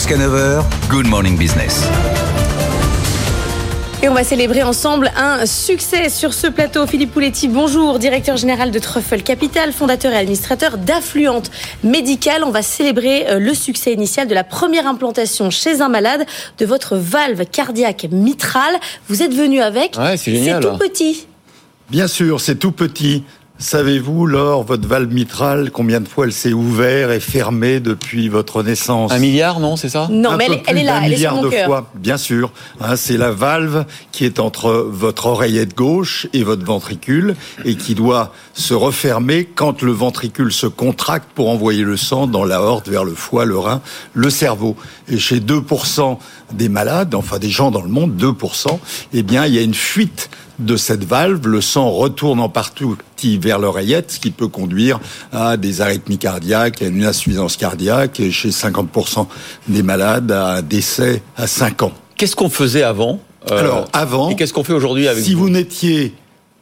Jusqu'à 9h, Good Morning Business. Et on va célébrer ensemble un succès sur ce plateau. Philippe Pouletti, bonjour, directeur général de Truffle Capital, fondateur et administrateur d'Affluente Médicale. On va célébrer euh, le succès initial de la première implantation chez un malade de votre valve cardiaque mitrale. Vous êtes venu avec. Ouais, c'est génial. C'est tout petit. Bien sûr, c'est tout petit. Savez-vous, Laure, votre valve mitrale, combien de fois elle s'est ouverte et fermée depuis votre naissance? Un milliard, non, c'est ça? Non, Un mais peu elle, est là, elle est sur milliard mon de cœur. fois, bien sûr. Hein, c'est la valve qui est entre votre oreillette gauche et votre ventricule et qui doit se refermer quand le ventricule se contracte pour envoyer le sang dans l'aorte vers le foie, le rein, le cerveau. Et chez 2% des malades, enfin des gens dans le monde, 2%, eh bien, il y a une fuite de cette valve, le sang retourne en partie vers l'oreillette, ce qui peut conduire à des arythmies cardiaques, à une insuffisance cardiaque, et chez 50% des malades, à un décès à 5 ans. Qu'est-ce qu'on faisait avant euh, Alors, avant, Et qu'est-ce qu'on fait aujourd'hui avec si vous n'étiez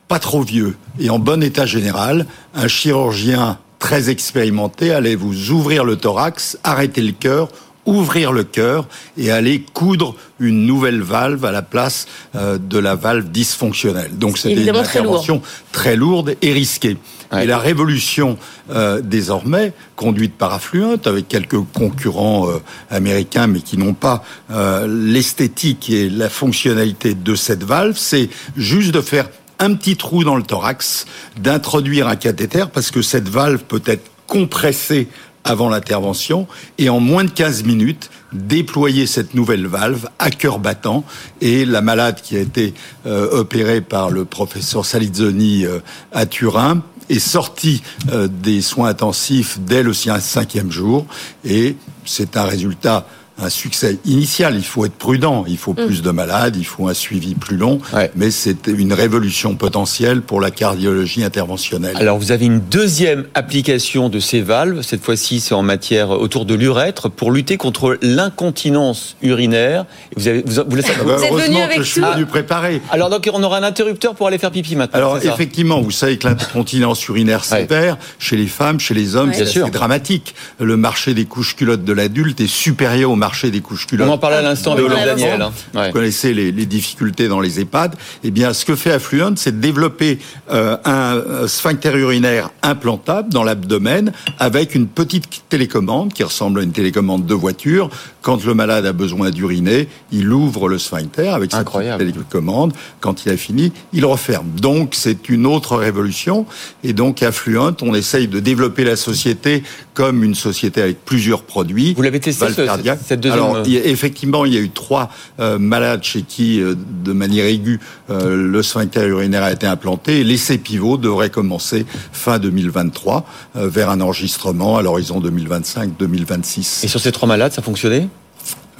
pas trop vieux et en bon état général, un chirurgien très expérimenté allait vous ouvrir le thorax, arrêter le cœur, ouvrir le cœur et aller coudre une nouvelle valve à la place euh, de la valve dysfonctionnelle. Donc c'était une évidemment très lourd. intervention très lourde et risquée. Ouais. Et la révolution euh, désormais, conduite par Affluent, avec quelques concurrents euh, américains, mais qui n'ont pas euh, l'esthétique et la fonctionnalité de cette valve, c'est juste de faire un petit trou dans le thorax, d'introduire un cathéter, parce que cette valve peut être compressée avant l'intervention et en moins de 15 minutes déployer cette nouvelle valve à cœur battant. Et la malade qui a été euh, opérée par le professeur Salizzoni euh, à Turin est sortie euh, des soins intensifs dès le cinquième jour. Et c'est un résultat un succès initial. Il faut être prudent. Il faut plus de malades. Il faut un suivi plus long. Ouais. Mais c'est une révolution potentielle pour la cardiologie interventionnelle. Alors, vous avez une deuxième application de ces valves. Cette fois-ci, c'est en matière autour de l'urètre pour lutter contre l'incontinence urinaire. Vous avez, vous, vous le savez- Ah bah, Vous êtes venu avec que je suis venu préparé. Alors, donc, on aura un interrupteur pour aller faire pipi maintenant. Alors effectivement, vous savez que l'incontinence urinaire Ouais. sévère chez les femmes, chez les hommes, Ouais. c'est dramatique. Le marché des couches culottes de l'adulte est supérieur au marché des couches On en parlait à l'instant avec Daniel. hein. Vous connaissez les, les difficultés dans les EHPAD. Eh bien, ce que fait Affluent, c'est de développer euh, un sphincter urinaire implantable dans l'abdomen avec une petite télécommande qui ressemble à une télécommande de voiture. Quand le malade a besoin d'uriner, il ouvre le sphincter avec petite télécommande. Quand il a fini, il referme. Donc, c'est une autre révolution. Et donc, Affluent, on essaye de développer la société comme une société avec plusieurs produits. Vous l'avez testé, ce- cette deuxième- Alors, il y a- effectivement, il y a eu trois euh, malades chez qui, euh, de manière aiguë, euh, le sphincter urinaire a été implanté. L'essai pivot devrait commencer fin 2023 euh, vers un enregistrement à l'horizon 2025-2026. Et sur ces trois malades, ça fonctionnait?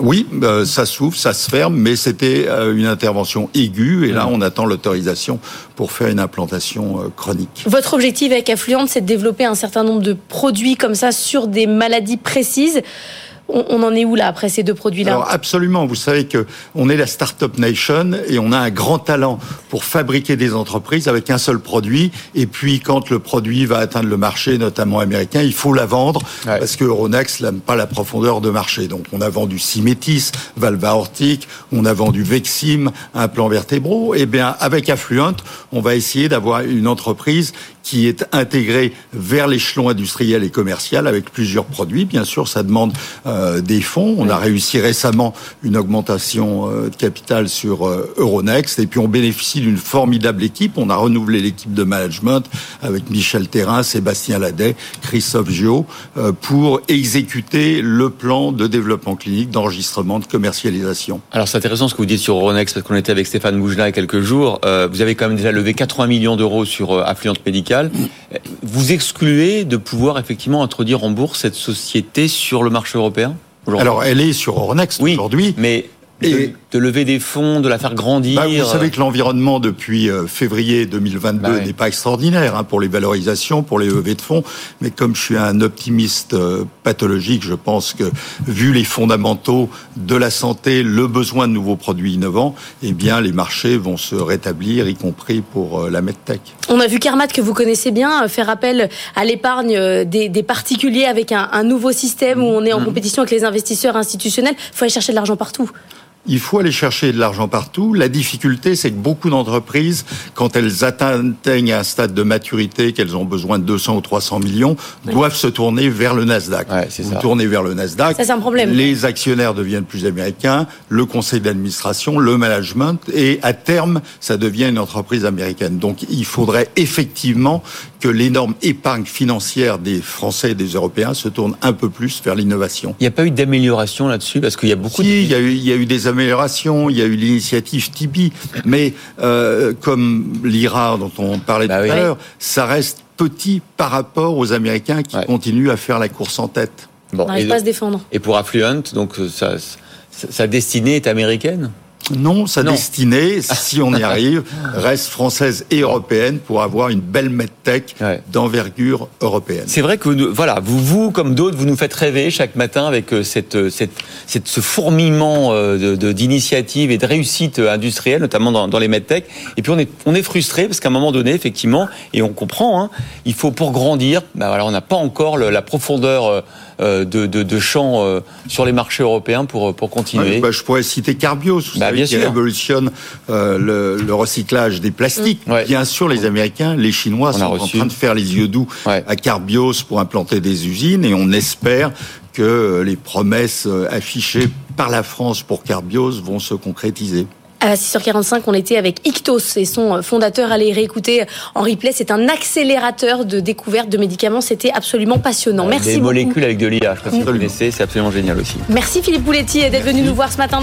Oui, euh, ça s'ouvre, ça se ferme, mais c'était euh, une intervention aiguë. Et là, on attend l'autorisation pour faire une implantation euh, chronique. Votre objectif avec Affluente, c'est de développer un certain nombre de produits comme ça sur des maladies précises. On, on en est où là après ces deux produits-là Alors absolument, vous savez que on est la startup nation et on a un grand talent pour fabriquer des entreprises avec un seul produit. Et puis quand le produit va atteindre le marché, notamment américain, il faut la vendre Ouais. parce que Euronext n'aime pas la profondeur de marché. Donc on a vendu Symétis, valve aortique, on a vendu Vexim, implant vertébraux. Et bien avec Affluent, on va essayer d'avoir une entreprise qui est intégrée vers l'échelon industriel et commercial avec plusieurs produits. Bien sûr, ça demande euh, des fonds. On a réussi récemment une augmentation euh, de capital sur euh, Euronext et puis on bénéficie d'une formidable équipe. On a renouvelé l'équipe de management avec Michel Terrain, Sébastien Ladet, Christophe Gio euh, pour exécuter le plan de développement clinique, d'enregistrement, de commercialisation. Alors c'est intéressant ce que vous dites sur Euronext parce qu'on était avec Stéphane Moujna il y a quelques jours. Euh, vous avez quand même déjà levé 80 millions d'euros sur euh, Affluent Médical. Euh, Vous excluez de pouvoir effectivement introduire en bourse cette société sur le marché européen? Alors elle est sur Euronext Oui, aujourd'hui. mais et de, lever des fonds, de la faire grandir. Bah, vous savez que l'environnement depuis euh, février 2022 bah n'est pas extraordinaire hein, pour les valorisations, pour les levées de fonds. Mais comme je suis un optimiste euh, pathologique, je pense que vu les fondamentaux de la santé, le besoin de nouveaux produits innovants, eh bien les marchés vont se rétablir, y compris pour euh, la medtech. On a vu Carmat que vous connaissez bien faire appel à l'épargne des, des, particuliers avec un, un, nouveau système où on est en mmh. compétition avec les investisseurs institutionnels. Il faut aller chercher de l'argent partout il faut aller chercher de l'argent partout. La difficulté, c'est que beaucoup d'entreprises, quand elles atteignent un stade de maturité, qu'elles ont besoin de 200 ou 300 millions, doivent se tourner vers le Nasdaq. Ouais, Vous tournez vers le Nasdaq. Ça, c'est un problème. Les actionnaires deviennent plus américains, le conseil d'administration, le management, et à terme, ça devient une entreprise américaine. Donc, il faudrait effectivement que l'énorme épargne financière des Français et des Européens se tourne un peu plus vers l'innovation. Il n'y a pas eu d'amélioration là-dessus parce qu'il y a beaucoup. Si, il y a eu, il y a eu des améliorations. Il y a eu l'initiative Tibi, mais euh, comme l'IRA dont on parlait bah tout à l'heure, ça reste petit par rapport aux Américains qui continuent à faire la course en tête. Bon, on n'arrive pas à se défendre. Et pour Affluent, donc euh, sa, sa destinée est américaine? Non, sa destinée, si on y arrive, reste française et européenne pour avoir une belle medtech d'envergure européenne. C'est vrai que voilà, vous, vous comme d'autres, vous nous faites rêver chaque matin avec euh, cette, euh, cette, cette ce fourmillement euh, d'initiatives et de réussites industrielles, notamment dans, dans les medtech. Et puis on est, on est frustré parce qu'à un moment donné, effectivement, et on comprend, hein, il faut pour grandir, ben voilà, on n'a pas encore la profondeur de, de, de champ sur les marchés européens pour, pour continuer. bah, je pourrais citer Carbios. Bah, qui révolutionne euh, le, recyclage des plastiques. Bien sûr, les Américains, les Chinois sont en train de faire les yeux doux à Carbios pour implanter des usines et on espère que les promesses euh, affichées par la France pour Carbios vont se concrétiser. À 6h45, on était avec Ictos et son fondateur. Allez réécouter en replay. C'est un accélérateur de découverte de médicaments. C'était absolument passionnant. Merci Des beaucoup. molécules avec de l'IA. Je sais pas si vous connaissez. C'est absolument génial aussi. Merci Philippe Bouletti d'être venu nous voir ce matin.